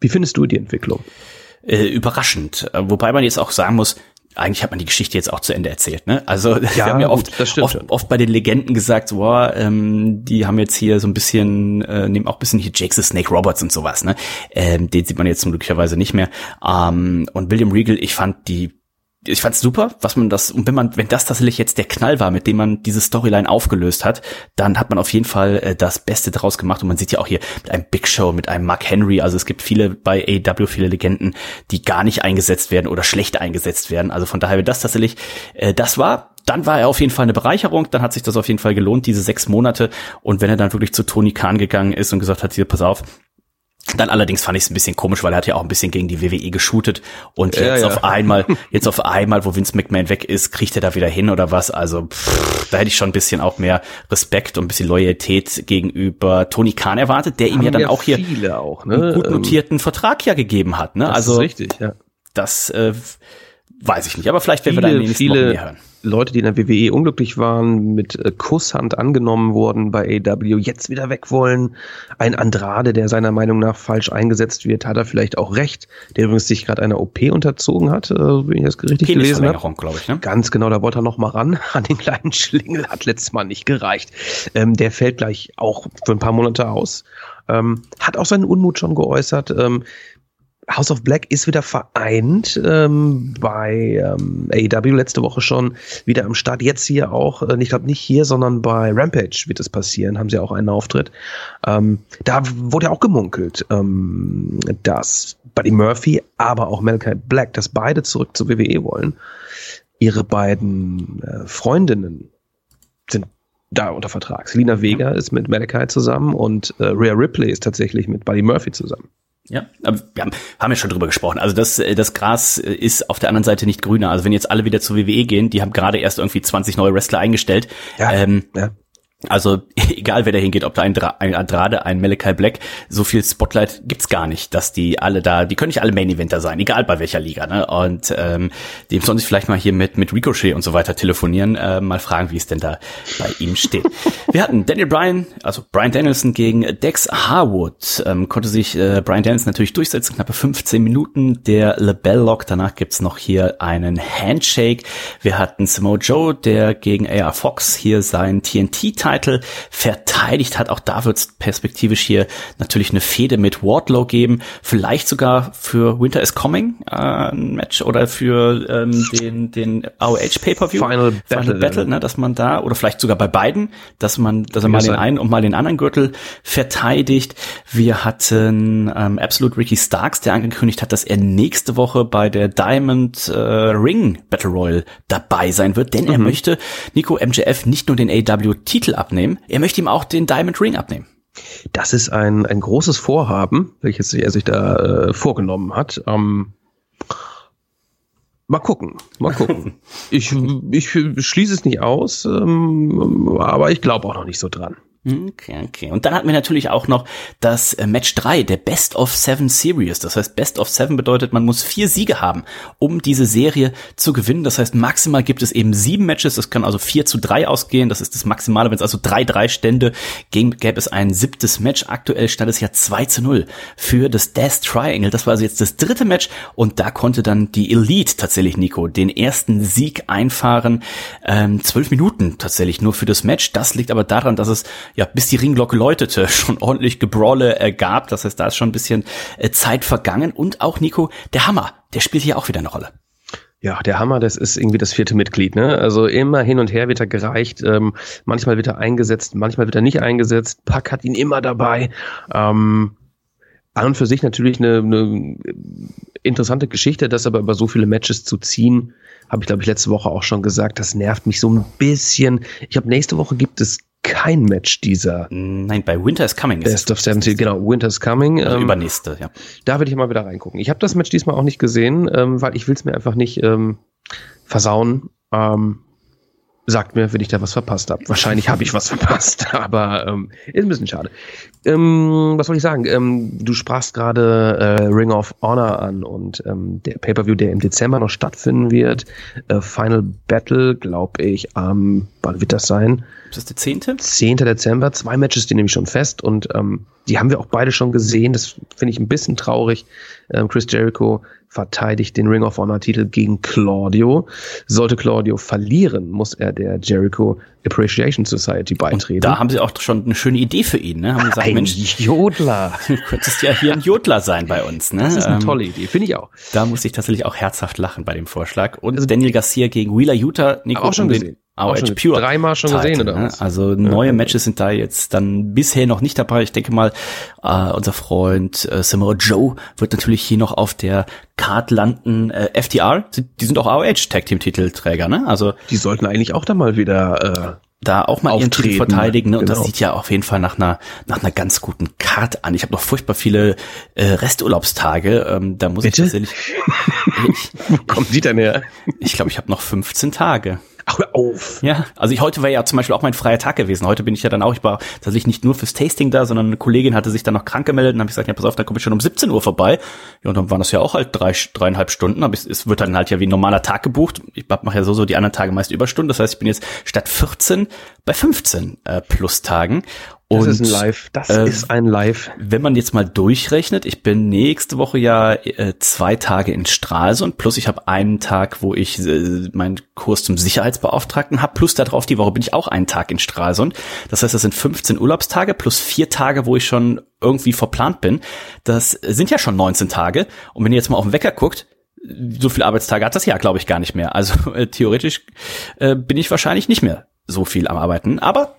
Wie findest du die Entwicklung? Äh, überraschend. Äh, wobei man jetzt auch sagen muss, eigentlich hat man die Geschichte jetzt auch zu Ende erzählt, ne? Also (laughs) ja, wir haben ja gut, oft, oft, oft, bei den Legenden gesagt, so, boah, ähm, die haben jetzt hier so ein bisschen, äh, nehmen auch ein bisschen hier Jake the Snake Roberts und sowas, ne? Ähm, den sieht man jetzt glücklicherweise nicht mehr. Ähm, und William Regal, ich fand die ich fand's super, was man das, und wenn man, wenn das tatsächlich jetzt der Knall war, mit dem man diese Storyline aufgelöst hat, dann hat man auf jeden Fall äh, das Beste draus gemacht. Und man sieht ja auch hier mit einem Big Show, mit einem Mark Henry, also es gibt viele bei AEW, viele Legenden, die gar nicht eingesetzt werden oder schlecht eingesetzt werden. Also von daher, wenn das tatsächlich äh, das war, dann war er auf jeden Fall eine Bereicherung, dann hat sich das auf jeden Fall gelohnt, diese sechs Monate. Und wenn er dann wirklich zu Tony Khan gegangen ist und gesagt hat, hier, pass auf, dann allerdings fand ich es ein bisschen komisch, weil er hat ja auch ein bisschen gegen die WWE geshootet und jetzt ja, ja. auf einmal, (laughs) jetzt auf einmal, wo Vince McMahon weg ist, kriegt er da wieder hin oder was? Also pff, da hätte ich schon ein bisschen auch mehr Respekt und ein bisschen Loyalität gegenüber Tony Khan erwartet, der ihm ja dann auch hier auch, ne? einen gut ähm, notierten Vertrag ja gegeben hat. Ne? Also richtig, ja. Das äh, weiß ich nicht, aber vielleicht werden wir da in den nächsten viele, Wochen mehr hören. Leute, die in der WWE unglücklich waren, mit äh, Kusshand angenommen wurden bei AW, jetzt wieder weg wollen. Ein Andrade, der seiner Meinung nach falsch eingesetzt wird, hat er vielleicht auch recht. Der übrigens sich gerade einer OP unterzogen hat, äh, wenn ich das richtig gelesen habe. glaube ich. Ne? Ganz genau, da wollte er noch mal ran. (laughs) An den kleinen Schlingel hat letztes Mal nicht gereicht. Ähm, der fällt gleich auch für ein paar Monate aus. Ähm, hat auch seinen Unmut schon geäußert. Ähm, House of Black ist wieder vereint ähm, bei ähm, AEW letzte Woche schon wieder am Start. Jetzt hier auch, äh, ich glaube nicht hier, sondern bei Rampage wird es passieren, haben sie auch einen Auftritt. Ähm, da wurde ja auch gemunkelt, ähm, dass Buddy Murphy, aber auch Malachi Black, dass beide zurück zur WWE wollen. Ihre beiden äh, Freundinnen sind da unter Vertrag. Selina Vega ist mit Malachi zusammen und äh, Rhea Ripley ist tatsächlich mit Buddy Murphy zusammen. Ja, aber wir haben, haben ja schon drüber gesprochen. Also das, das Gras ist auf der anderen Seite nicht grüner. Also wenn jetzt alle wieder zur WWE gehen, die haben gerade erst irgendwie 20 neue Wrestler eingestellt. Ja, ähm, ja. Also (laughs) egal wer da hingeht, ob da ein, Dra ein Andrade, ein Malachi Black, so viel Spotlight gibt's gar nicht, dass die alle da, die können nicht alle Main Eventer sein, egal bei welcher Liga. Ne? Und ähm, dem sollen sich vielleicht mal hier mit mit Ricochet und so weiter telefonieren, äh, mal fragen, wie es denn da bei ihm steht. (laughs) Wir hatten Daniel Bryan, also Bryan Danielson gegen Dex Harwood. Ähm, konnte sich äh, Bryan Danielson natürlich durchsetzen, knappe 15 Minuten. Der LeBell Lock, danach gibt's noch hier einen Handshake. Wir hatten Samoa Joe, der gegen AR Fox hier sein TNT Title verteidigt hat. Auch da wird es perspektivisch hier natürlich eine Fehde mit Wardlow geben. Vielleicht sogar für Winter is Coming äh, ein Match oder für ähm, den, den AOH Pay-Per-View. Final Battle. Final Battle, ne, dass man da, oder vielleicht sogar bei beiden, dass man, dass er mal den einen und mal den anderen Gürtel verteidigt. Wir hatten ähm, Absolute Ricky Starks, der angekündigt hat, dass er nächste Woche bei der Diamond äh, Ring Battle Royal dabei sein wird, denn mhm. er möchte Nico MJF nicht nur den AW-Titel abnehmen, er möchte ihm auch den Diamond Ring abnehmen. Das ist ein, ein großes Vorhaben, welches er sich da äh, vorgenommen hat. Ähm, mal gucken, mal gucken. (laughs) ich, ich schließe es nicht aus, ähm, aber ich glaube auch noch nicht so dran. Okay, okay. Und dann hatten wir natürlich auch noch das äh, Match 3, der Best of Seven Series. Das heißt, Best of Seven bedeutet, man muss vier Siege haben, um diese Serie zu gewinnen. Das heißt, maximal gibt es eben sieben Matches. Das kann also vier zu drei ausgehen. Das ist das Maximale. Wenn es also drei, drei Stände gäbe, gäbe es ein siebtes Match. Aktuell stand es ja 2 zu 0 für das Death Triangle. Das war also jetzt das dritte Match. Und da konnte dann die Elite tatsächlich, Nico, den ersten Sieg einfahren. Ähm, zwölf Minuten tatsächlich nur für das Match. Das liegt aber daran, dass es ja, bis die Ringglocke läutete, (laughs) schon ordentlich Gebrawle äh, gab. Das heißt, da ist schon ein bisschen äh, Zeit vergangen. Und auch Nico, der Hammer, der spielt hier auch wieder eine Rolle. Ja, der Hammer, das ist irgendwie das vierte Mitglied. Ne? Also immer hin und her wird er gereicht. Ähm, manchmal wird er eingesetzt, manchmal wird er nicht eingesetzt. Pack hat ihn immer dabei. Ähm, an und für sich natürlich eine, eine interessante Geschichte, das aber über so viele Matches zu ziehen, habe ich glaube ich letzte Woche auch schon gesagt, das nervt mich so ein bisschen. Ich glaube, nächste Woche gibt es kein Match dieser. Nein, bei Winter is Coming ist Best of 70, genau, Winter is Coming. Also ähm, übernächste, ja. Da will ich mal wieder reingucken. Ich habe das Match diesmal auch nicht gesehen, ähm, weil ich will es mir einfach nicht ähm, versauen. Ähm, sagt mir, wenn ich da was verpasst habe. Wahrscheinlich habe ich was (laughs) verpasst, aber ähm, ist ein bisschen schade. Ähm, was soll ich sagen? Ähm, du sprachst gerade äh, Ring of Honor an und ähm, der Pay-per-View, der im Dezember noch stattfinden wird. Äh, Final Battle, glaube ich, am, wann wird das sein? Ist das der 10.? 10. Dezember. Zwei Matches, die nehme ich schon fest und ähm, die haben wir auch beide schon gesehen. Das finde ich ein bisschen traurig. Ähm, Chris Jericho verteidigt den Ring of Honor Titel gegen Claudio. Sollte Claudio verlieren, muss er der Jericho Appreciation Society beitreten. Und da haben sie auch schon eine schöne Idee für ihn, ne? Haben gesagt, ein Mensch, Jodler. (laughs) Du könntest ja hier ein Jodler sein bei uns, ne? Das ist eine ähm, tolle Idee, finde ich auch. Da muss ich tatsächlich auch herzhaft lachen bei dem Vorschlag. Und also, Daniel Garcia gegen Wheeler Utah, Nico, auch schon gesehen. Auch schon Pure. Dreimal schon Title, gesehen, oder? Ne? Also neue ja. Matches sind da jetzt dann bisher noch nicht dabei. Ich denke mal, äh, unser Freund äh, Samoa Joe wird natürlich hier noch auf der Card landen. Äh, FTR, die sind auch ROH Tag Team Titelträger, ne? Also die sollten eigentlich auch da mal wieder äh, da auch mal ihren Titel verteidigen. Ne? Und genau. das sieht ja auf jeden Fall nach einer nach einer ganz guten Card an. Ich habe noch furchtbar viele äh, Resturlaubstage. Ähm, da muss Bitte? ich tatsächlich. Ich, (laughs) Wo kommen die denn her? Ich glaube, ich habe noch 15 Tage. Auf. Ja, also ich, heute wäre ja zum Beispiel auch mein freier Tag gewesen. Heute bin ich ja dann auch, ich war tatsächlich nicht nur fürs Tasting da, sondern eine Kollegin hatte sich dann noch krank gemeldet und habe ich gesagt, ja, pass auf, dann komme ich schon um 17 Uhr vorbei. Ja, und dann waren das ja auch halt drei, dreieinhalb Stunden, aber es, es wird dann halt ja wie ein normaler Tag gebucht. Ich mache ja so, so die anderen Tage meist Überstunden. Das heißt, ich bin jetzt statt 14 bei 15 äh, plus Tagen. Und, das ist ein Live. Das äh, ist ein Live. Wenn man jetzt mal durchrechnet, ich bin nächste Woche ja äh, zwei Tage in Stralsund, plus ich habe einen Tag, wo ich äh, meinen Kurs zum Sicherheitsbeauftragten habe, plus darauf die Woche bin ich auch einen Tag in Stralsund. Das heißt, das sind 15 Urlaubstage plus vier Tage, wo ich schon irgendwie verplant bin. Das sind ja schon 19 Tage. Und wenn ihr jetzt mal auf den Wecker guckt, so viele Arbeitstage hat das Jahr, glaube ich, gar nicht mehr. Also äh, theoretisch äh, bin ich wahrscheinlich nicht mehr so viel am Arbeiten. Aber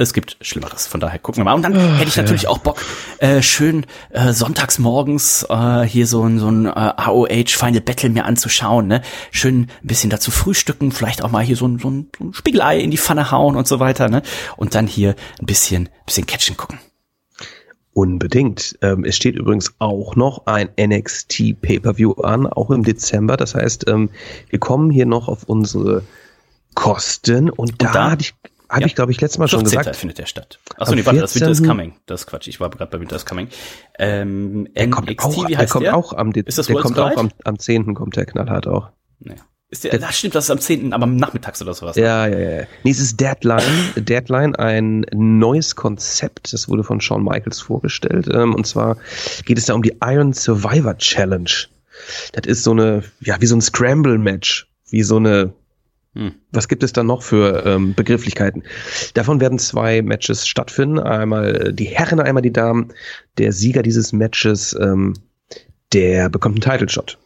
es gibt Schlimmeres. Von daher gucken wir mal. Und dann oh, hätte ich natürlich ja. auch Bock, äh, schön äh, sonntags morgens äh, hier so ein, so ein äh, AOH Final Battle mir anzuschauen. Ne? Schön ein bisschen dazu frühstücken, vielleicht auch mal hier so ein, so ein, so ein Spiegelei in die Pfanne hauen und so weiter. Ne? Und dann hier ein bisschen, bisschen Catchen gucken. Unbedingt. Ähm, es steht übrigens auch noch ein NXT Pay-per-View an, auch im Dezember. Das heißt, ähm, wir kommen hier noch auf unsere Kosten und, und da, da hatte ich habe ja. ich, glaube ich, letztes Mal schon gesagt. findet der statt. Achso, nee, warte, das Winter is Coming. Das ist Quatsch, ich war gerade bei Winter is Coming. Ähm, der NXT, kommt auch, der? Kommt der? auch am, ist das der kommt auch am, am 10. kommt der knallhart auch. Nee. Ist der, das stimmt, das ist am 10., aber nachmittags oder sowas. Ja, ja, ja. Nee, es ist Deadline. (clears throat) Deadline, ein neues Konzept. Das wurde von Shawn Michaels vorgestellt. Ähm, und zwar geht es da um die Iron Survivor Challenge. Das ist so eine, ja, wie so ein Scramble-Match. Wie so eine, hm. Was gibt es da noch für ähm, Begrifflichkeiten? Davon werden zwei Matches stattfinden. Einmal die Herren, einmal die Damen. Der Sieger dieses Matches, ähm, der bekommt einen Title Shot.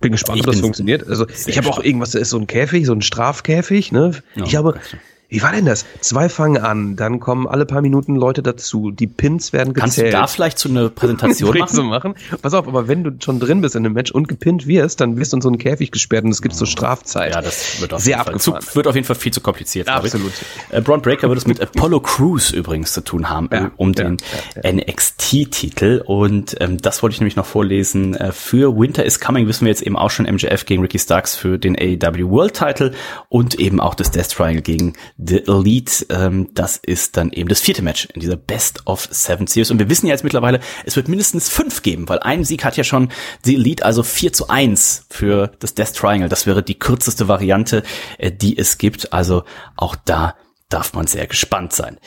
Bin gespannt, ich ob das funktioniert. Also ich habe auch irgendwas, da ist so ein Käfig, so ein Strafkäfig. Ne? Oh, ich habe, wie war denn das? Zwei fangen an, dann kommen alle paar Minuten Leute dazu. Die Pins werden gezählt. Kannst du da vielleicht so eine Präsentation (laughs) machen? So machen? Pass auf, aber wenn du schon drin bist in einem Match und gepinnt wirst, dann wirst du in so einen Käfig gesperrt und es gibt so Strafzeit. Ja, das wird auf, Sehr jeden, Fall, zu, wird auf jeden Fall viel zu kompliziert. Absolut. Äh, Braun Breaker wird es mit Apollo Crews übrigens zu tun haben, ja, um ja, den ja, NXT-Titel. Und ähm, das wollte ich nämlich noch vorlesen. Äh, für Winter is Coming wissen wir jetzt eben auch schon MJF gegen Ricky Starks für den AEW World Title und eben auch das Death Triangle gegen The Elite. Ähm, das ist dann eben das vierte Match in dieser Best of Seven Series. Und wir wissen ja jetzt mittlerweile, es wird mindestens fünf geben, weil ein Sieg hat ja schon The Elite, also 4 zu 1 für das Death Triangle. Das wäre die kürzeste Variante, äh, die es gibt. Also auch da darf man sehr gespannt sein.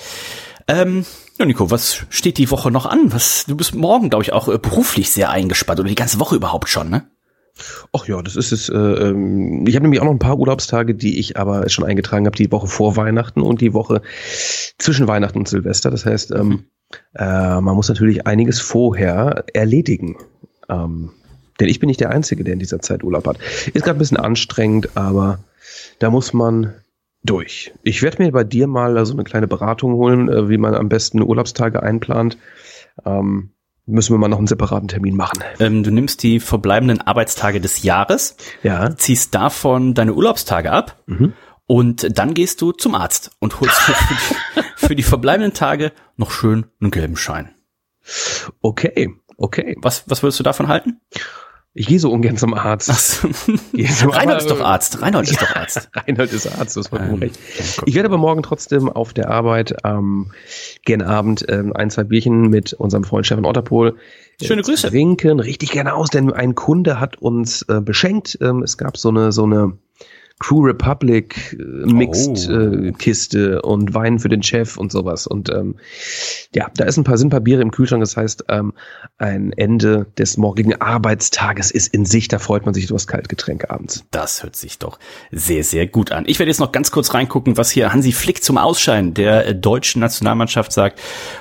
Ähm, ja, Nico, was steht die Woche noch an? Was, du bist morgen, glaube ich, auch äh, beruflich sehr eingespannt oder die ganze Woche überhaupt schon, ne? Ach ja, das ist es. Äh, ähm, ich habe nämlich auch noch ein paar Urlaubstage, die ich aber schon eingetragen habe, die Woche vor Weihnachten und die Woche zwischen Weihnachten und Silvester. Das heißt, ähm, mhm. äh, man muss natürlich einiges vorher erledigen. Ähm, denn ich bin nicht der Einzige, der in dieser Zeit Urlaub hat. Ist gerade ein bisschen anstrengend, aber da muss man durch. Ich werde mir bei dir mal so eine kleine Beratung holen, äh, wie man am besten Urlaubstage einplant. Ähm, müssen wir mal noch einen separaten Termin machen. Ähm, du nimmst die verbleibenden Arbeitstage des Jahres, ja. ziehst davon deine Urlaubstage ab mhm. und dann gehst du zum Arzt und holst für, die, (laughs) für die verbleibenden Tage noch schön einen gelben Schein. Okay, okay. Was, was würdest du davon halten? Ich gehe so ungern zum Arzt. So. (laughs) Reinhold ist doch Arzt. Reinhold ist doch Arzt. (laughs) Reinhold ist Arzt, das war ähm, recht. Ich werde aber morgen trotzdem auf der Arbeit ähm, gen Abend ähm, ein, zwei Bierchen mit unserem Freund Stefan Otterpohl äh, Schöne Grüße. trinken. Richtig gerne aus, denn ein Kunde hat uns äh, beschenkt. Ähm, es gab so eine, so eine Crew Republic äh, Mixed Oh. äh, Kiste und Wein für den Chef und sowas. Und ähm, ja, da ist ein paar, sind ein paar Biere im Kühlschrank. Das heißt, ähm, ein Ende des morgigen Arbeitstages ist in sich. Da freut man sich über das Kaltgetränk abends. Das hört sich doch sehr, sehr gut an. Ich werde jetzt noch ganz kurz reingucken, was hier Hansi Flick zum Ausscheiden der deutschen Nationalmannschaft sagt.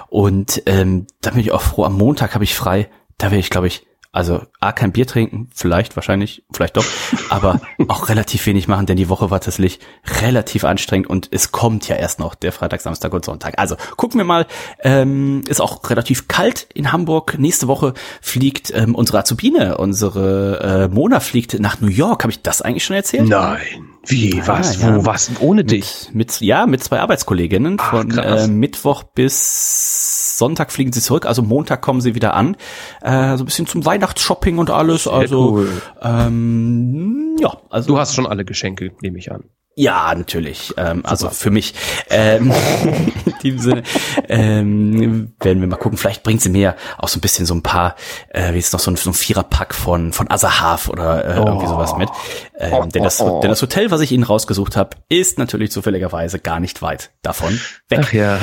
Und ähm, da bin ich auch froh. Am Montag habe ich frei. Da werde ich, glaube ich, also A, kein Bier trinken, vielleicht, wahrscheinlich, vielleicht doch, aber (laughs) auch relativ wenig machen, denn die Woche war tatsächlich relativ anstrengend und es kommt ja erst noch der Freitag, Samstag und Sonntag. Also gucken wir mal, ähm, ist auch relativ kalt in Hamburg. Nächste Woche fliegt ähm, unsere Azubine, unsere äh, Mona fliegt nach New York. Habe ich das eigentlich schon erzählt? Nein. Wie? Ah, was? ja. Wo? Was? Ohne dich? Mit, ja, mit zwei Arbeitskolleginnen. Ach, Von äh, Mittwoch bis Sonntag fliegen sie zurück. Also Montag kommen sie wieder an. Äh, so ein bisschen zum Weihnachtsshopping und alles. also cool. ähm, ja, also Du hast schon alle Geschenke, nehme ich an. ja, natürlich. Ähm, also für mich. Ähm, (laughs) in diesem Sinne ähm, werden wir mal gucken. Vielleicht bringt sie mir auch so ein bisschen so ein paar, äh, wie ist noch so ein, so ein Viererpack von von Asahav oder äh, irgendwie sowas mit. Ähm, denn, das, denn das Hotel, was ich Ihnen rausgesucht habe, ist natürlich zufälligerweise gar nicht weit davon weg. Ach ja.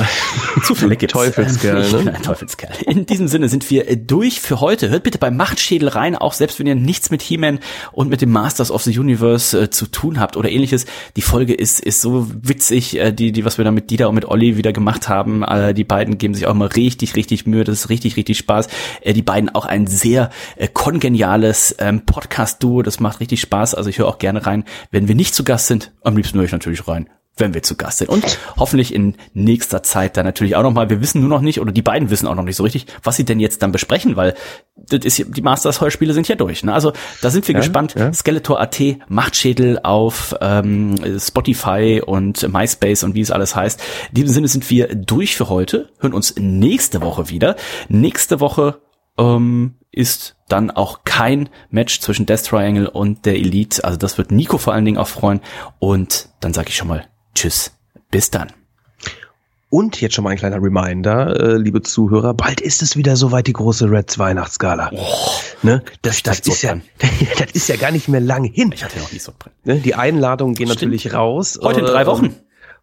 Zufälle gibt's. Teufelskerl, (laughs) Ich ne? Teufelskerl. In diesem Sinne sind wir äh, durch für heute. Hört bitte bei Machtschädel rein, auch selbst wenn ihr nichts mit He-Man und mit dem Masters of the Universe äh, zu tun habt oder ähnliches. Die Folge ist, ist so witzig, äh, die, die, was wir da mit Dieter und mit Olli wieder gemacht haben. Äh, die beiden geben sich auch mal richtig, richtig Mühe. Das ist richtig, richtig Spaß. Äh, die beiden auch ein sehr äh, kongeniales ähm, Podcast-Duo. Das macht richtig Spaß. Also ich höre auch gerne rein. Wenn wir nicht zu Gast sind, am liebsten höre ich natürlich rein wenn wir zu Gast sind. Und hoffentlich in nächster Zeit dann natürlich auch nochmal, wir wissen nur noch nicht, oder die beiden wissen auch noch nicht so richtig, was sie denn jetzt dann besprechen, weil das ist, ja- die Masters-Heuerspiele sind ja durch. Ne? Also da sind wir Ja, gespannt. ja. Skeletor.at, Machtschädel auf ähm, Spotify und MySpace und wie es alles heißt. In diesem Sinne sind wir durch für heute, hören uns nächste Woche wieder. Nächste Woche ähm, ist dann auch kein Match zwischen Death Triangle und der Elite. Also das wird Nico vor allen Dingen auch freuen. Und dann sage ich schon mal Tschüss. Bis dann. Und jetzt schon mal ein kleiner Reminder, äh, liebe Zuhörer, bald ist es wieder soweit die große Reds Weihnachtsgala. ne? Das, das, ist ja, (laughs) das ist ja gar nicht mehr lang hin. Ich hatte ja noch nie so. Ne? Die Einladungen gehen Stimmt. natürlich raus. Heute in drei Äh, Wochen.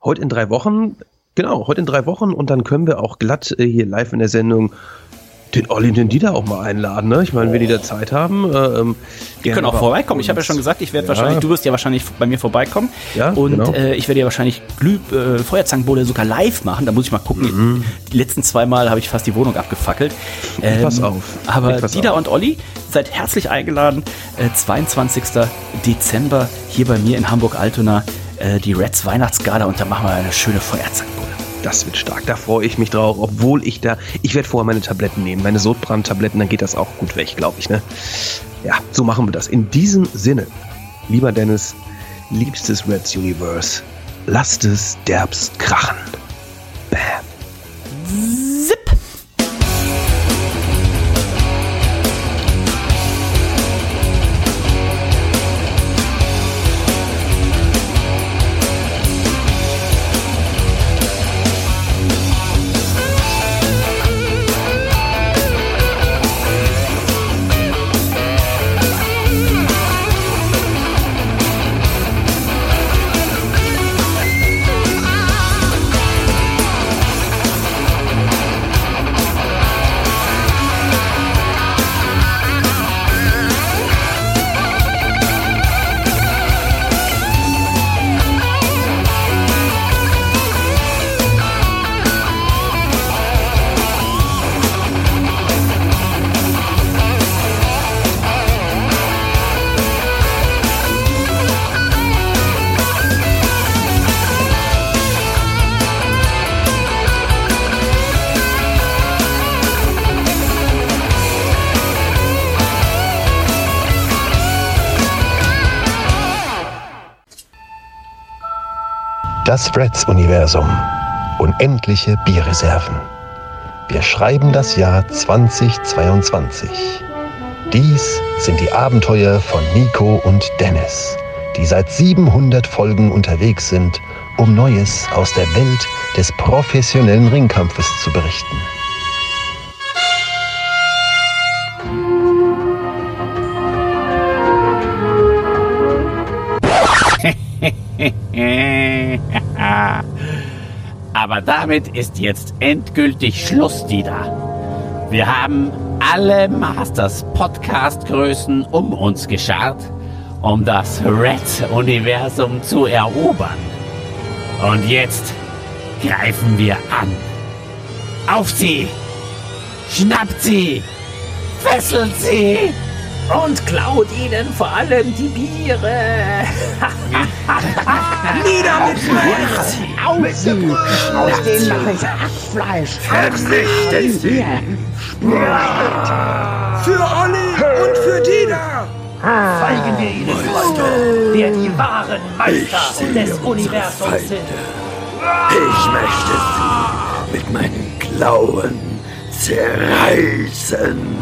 Heute in drei Wochen. Genau, heute in drei Wochen und dann können wir auch glatt äh, hier live in der Sendung den Olli und den Dieter auch mal einladen. Ne? Ich meine, wenn die da Zeit haben. Äh, ähm, Die können auch vorbeikommen. Ich habe ja schon gesagt, ich werde Ja. wahrscheinlich, du wirst ja wahrscheinlich bei mir vorbeikommen. Ja, und genau. äh, ich werde ja wahrscheinlich Glüh, äh, Feuerzangenbowle sogar live machen. Da muss ich mal gucken. Die letzten zwei Mal habe ich fast die Wohnung abgefackelt. Ähm, pass auf. Aber pass Dieter auf. und Olli, seid herzlich eingeladen. Äh, 22. Dezember hier bei mir in Hamburg-Altona. Äh, die Reds Weihnachtsgala und da machen wir eine schöne Feuerzangenbowle. Das wird stark, da freue ich mich drauf, obwohl ich da, ich werde vorher meine Tabletten nehmen, meine Sodbrand-Tabletten, dann geht das auch gut weg, glaube ich, ne? Ja, so machen wir das. In diesem Sinne, lieber Dennis, liebstes Reds Universe, lasst es derbst krachen. Bam. Das Freds-Universum. Unendliche Bierreserven. Wir schreiben das Jahr 2022. Dies sind die Abenteuer von Nico und Dennis, die seit 700 Folgen unterwegs sind, um Neues aus der Welt des professionellen Ringkampfes zu berichten. (laughs) Aber damit ist jetzt endgültig Schluss, Dieter. Wir haben alle Masters Podcast Größen um uns geschart, um das Red Universum zu erobern. Und jetzt greifen wir an. Auf sie! Schnappt sie! Fesselt sie! Und klaut ihnen vor allem die Biere! (laughs) Nieder mit Schmerz! Auf sie! Aus denen mache ich Hackfleisch! Vernichtet sie! Für Olli und für Dina! Zeigen wir ihnen heute, wer die wahren Meister des Universums sind. Ich möchte sie mit meinen Klauen zerreißen.